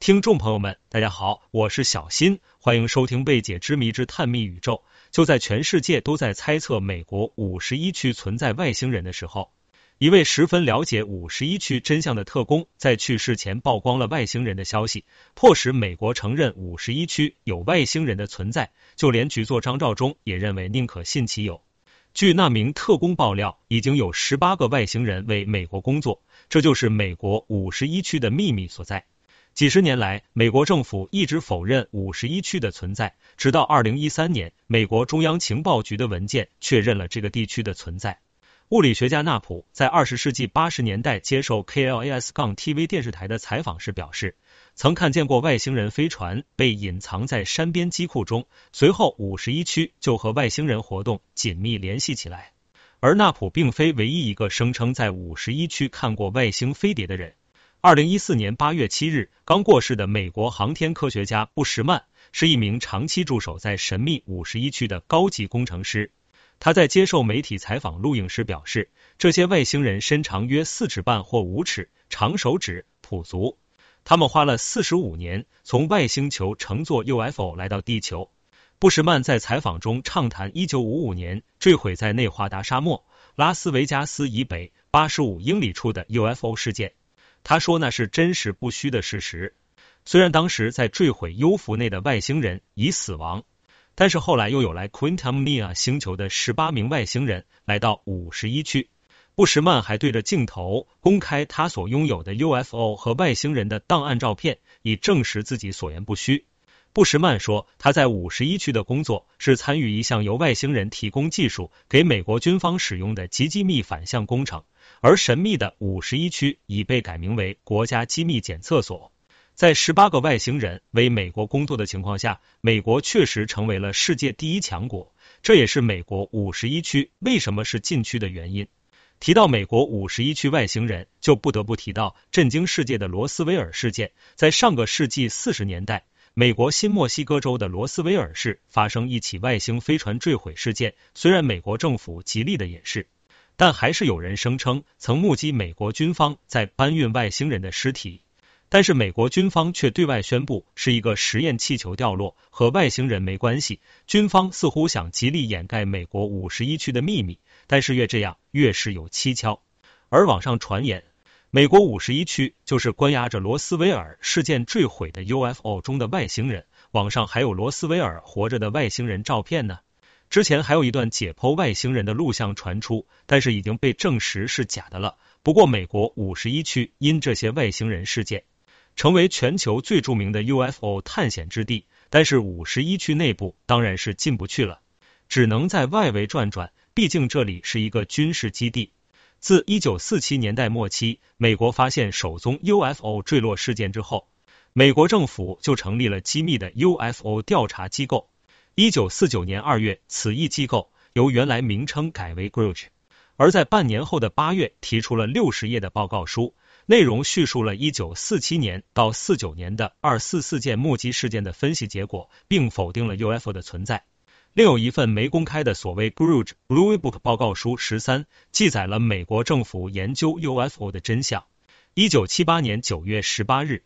听众朋友们，大家好，我是小新，欢迎收听《未解之谜之探秘宇宙》。就在全世界都在猜测美国五十一区存在外星人的时候，一位十分了解五十一区真相的特工在去世前曝光了外星人的消息，迫使美国承认五十一区有外星人的存在。就连局座张召忠也认为宁可信其有。据那名特工爆料，已经有十八个外星人为美国工作，这就是美国五十一区的秘密所在。几十年来，美国政府一直否认五十一区的存在，直到二零一三年，美国中央情报局的文件确认了这个地区的存在。物理学家纳普在二十世纪八十年代接受 K L A S 杠 T V 电视台的采访时表示，曾看见过外星人飞船被隐藏在山边机库中，随后五十一区就和外星人活动紧密联系起来。而纳普并非唯一一个声称在五十一区看过外星飞碟的人。二零一四年八月七日，刚过世的美国航天科学家布什曼是一名长期驻守在神秘五十一区的高级工程师。他在接受媒体采访录影时表示，这些外星人身长约四尺半或五尺，长手指，普足。他们花了四十五年从外星球乘坐 UFO 来到地球。布什曼在采访中畅谈一九五五年坠毁在内华达沙漠拉斯维加斯以北八十五英里处的 UFO 事件。他说那是真实不虚的事实。虽然当时在坠毁幽浮内的外星人已死亡，但是后来又有来 Quintamnia 星球的十八名外星人来到五十一区。布什曼还对着镜头公开他所拥有的 UFO 和外星人的档案照片，以证实自己所言不虚。布什曼说，他在五十一区的工作是参与一项由外星人提供技术给美国军方使用的极机密反向工程。而神秘的五十一区已被改名为国家机密检测所。在十八个外星人为美国工作的情况下，美国确实成为了世界第一强国。这也是美国五十一区为什么是禁区的原因。提到美国五十一区外星人，就不得不提到震惊世界的罗斯威尔事件。在上个世纪四十年代，美国新墨西哥州的罗斯威尔市发生一起外星飞船坠毁事件。虽然美国政府极力的掩饰。但还是有人声称曾目击美国军方在搬运外星人的尸体，但是美国军方却对外宣布是一个实验气球掉落，和外星人没关系。军方似乎想极力掩盖美国五十一区的秘密，但是越这样越是有蹊跷。而网上传言，美国五十一区就是关押着罗斯威尔事件坠毁的 UFO 中的外星人，网上还有罗斯威尔活着的外星人照片呢。之前还有一段解剖外星人的录像传出，但是已经被证实是假的了。不过，美国五十一区因这些外星人事件成为全球最著名的 UFO 探险之地，但是五十一区内部当然是进不去了，只能在外围转转，毕竟这里是一个军事基地。自一九四七年代末期，美国发现首宗 UFO 坠落事件之后，美国政府就成立了机密的 UFO 调查机构。一九四九年二月，此一机构由原来名称改为 Grouch，而在半年后的八月，提出了六十页的报告书，内容叙述了一九四七年到四九年的二四四件目击事件的分析结果，并否定了 UFO 的存在。另有一份没公开的所谓 Grouch Blue Book 报告书十三，记载了美国政府研究 UFO 的真相。一九七八年九月十八日。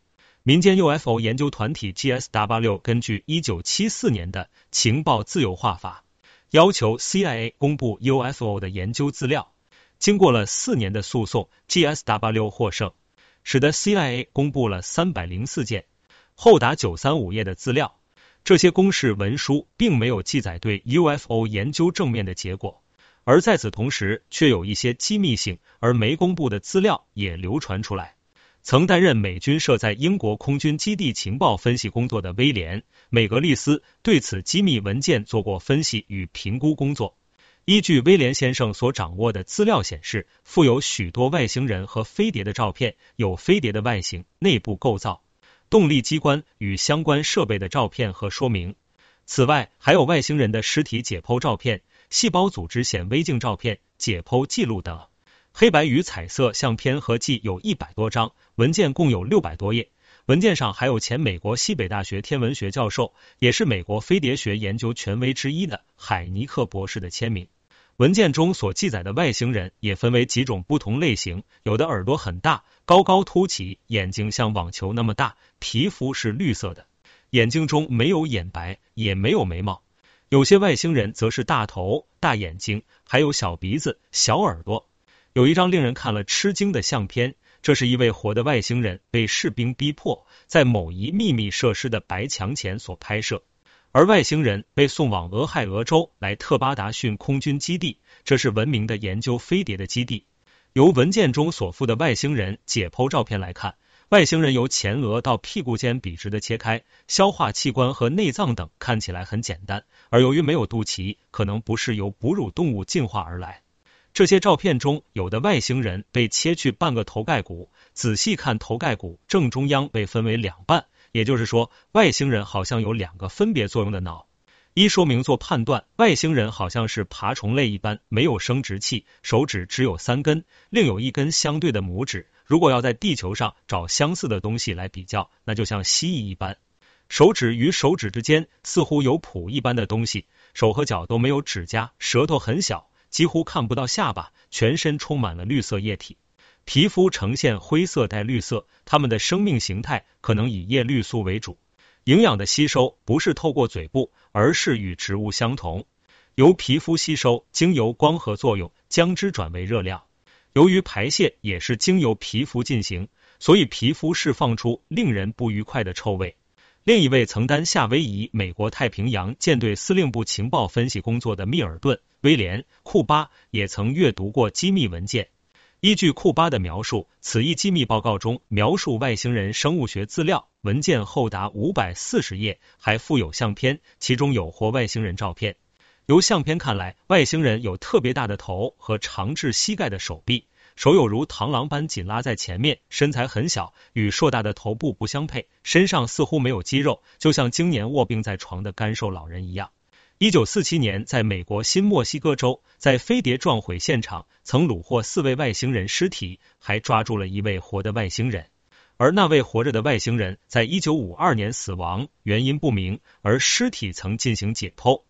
民间 UFO 研究团体 GSW 根据一九七四年的情报自由化法，要求 CIA 公布 UFO 的研究资料。经过了四年的诉讼，GSW 获胜，使得 CIA 公布了三百零四件厚达九三五页的资料。这些公示文书并没有记载对 UFO 研究正面的结果，而在此同时，却有一些机密性而没公布的资料也流传出来。曾担任美军设在英国空军基地情报分析工作的威廉·美格利斯对此机密文件做过分析与评估工作。依据威廉先生所掌握的资料显示，附有许多外星人和飞碟的照片，有飞碟的外形、内部构造、动力机关与相关设备的照片和说明。此外，还有外星人的尸体解剖照片、细胞组织显微镜照片、解剖记录等。黑白与彩色相片合计有一百多张，文件共有六百多页。文件上还有前美国西北大学天文学教授，也是美国飞碟学研究权威之一的海尼克博士的签名。文件中所记载的外星人也分为几种不同类型，有的耳朵很大，高高凸起，眼睛像网球那么大，皮肤是绿色的，眼睛中没有眼白，也没有眉毛。有些外星人则是大头、大眼睛，还有小鼻子、小耳朵。有一张令人看了吃惊的相片，这是一位活的外星人被士兵逼迫在某一秘密设施的白墙前所拍摄。而外星人被送往俄亥俄州莱特巴达逊空军基地，这是闻名的研究飞碟的基地。由文件中所附的外星人解剖照片来看，外星人由前额到屁股间笔直的切开，消化器官和内脏等看起来很简单，而由于没有肚脐，可能不是由哺乳动物进化而来。这些照片中有的外星人被切去半个头盖骨，仔细看头盖骨正中央被分为两半。也就是说，外星人好像有两个分别作用的脑。一说明做判断，外星人好像是爬虫类一般，没有生殖器，手指只有三根，另有一根相对的拇指。如果要在地球上找相似的东西来比较，那就像蜥蜴一般，手指与手指之间似乎有蹼一般的东西，手和脚都没有指甲，舌头很小，几乎看不到下巴，全身充满了绿色液体。皮肤呈现灰色带绿色，它们的生命形态可能以叶绿素为主。营养的吸收不是透过嘴部，而是与植物相同，由皮肤吸收，经由光合作用将之转为热量。由于排泄也是经由皮肤进行，所以皮肤释放出令人不愉快的臭味。另一位曾担夏威夷美国太平洋舰队司令部情报分析工作的密尔顿·威廉·库巴也曾阅读过机密文件。依据库巴的描述，此一机密报告中描述外星人生物学资料文件厚达五百四十页，还附有相片，其中有活外星人照片。由相片看来，外星人有特别大的头和长至膝盖的手臂，手有如螳螂般紧拉在前面，身材很小，与硕大的头部不相配，身上似乎没有肌肉，就像经年卧病在床的干瘦老人一样。一九四七年，在美国新墨西哥州，在飞碟撞毁现场，曾虏获四位外星人尸体，还抓住了一位活的外星人。而那位活着的外星人，在一九五二年死亡，原因不明，而尸体曾进行解剖。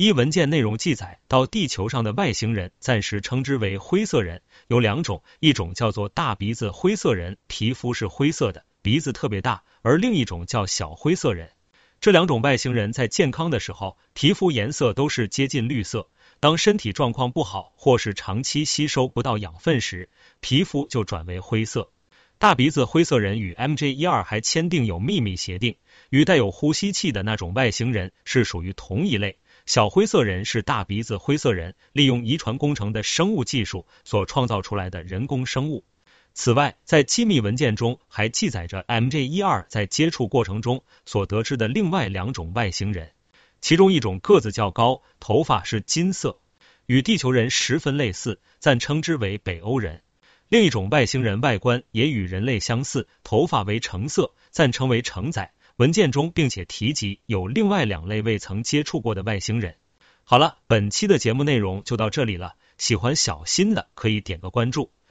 依文件内容记载，到地球上的外星人暂时称之为灰色人，有两种，一种叫做大鼻子灰色人，皮肤是灰色的，鼻子特别大；而另一种叫小灰色人。这两种外星人在健康的时候，皮肤颜色都是接近绿色；当身体状况不好，或是长期吸收不到养分时，皮肤就转为灰色。大鼻子灰色人与 MJ 一二还签订有秘密协定，与带有呼吸器的那种外星人是属于同一类。小灰色人是大鼻子灰色人利用遗传工程的生物技术所创造出来的人工生物。此外，在机密文件中还记载着 MJ 一二在接触过程中所得知的另外两种外星人，其中一种个子较高，头发是金色，与地球人十分类似，暂称之为北欧人；另一种外星人外观也与人类相似，头发为橙色，暂称为橙仔。文件中并且提及有另外两类未曾接触过的外星人。好了，本期的节目内容就到这里了，喜欢小新的可以点个关注。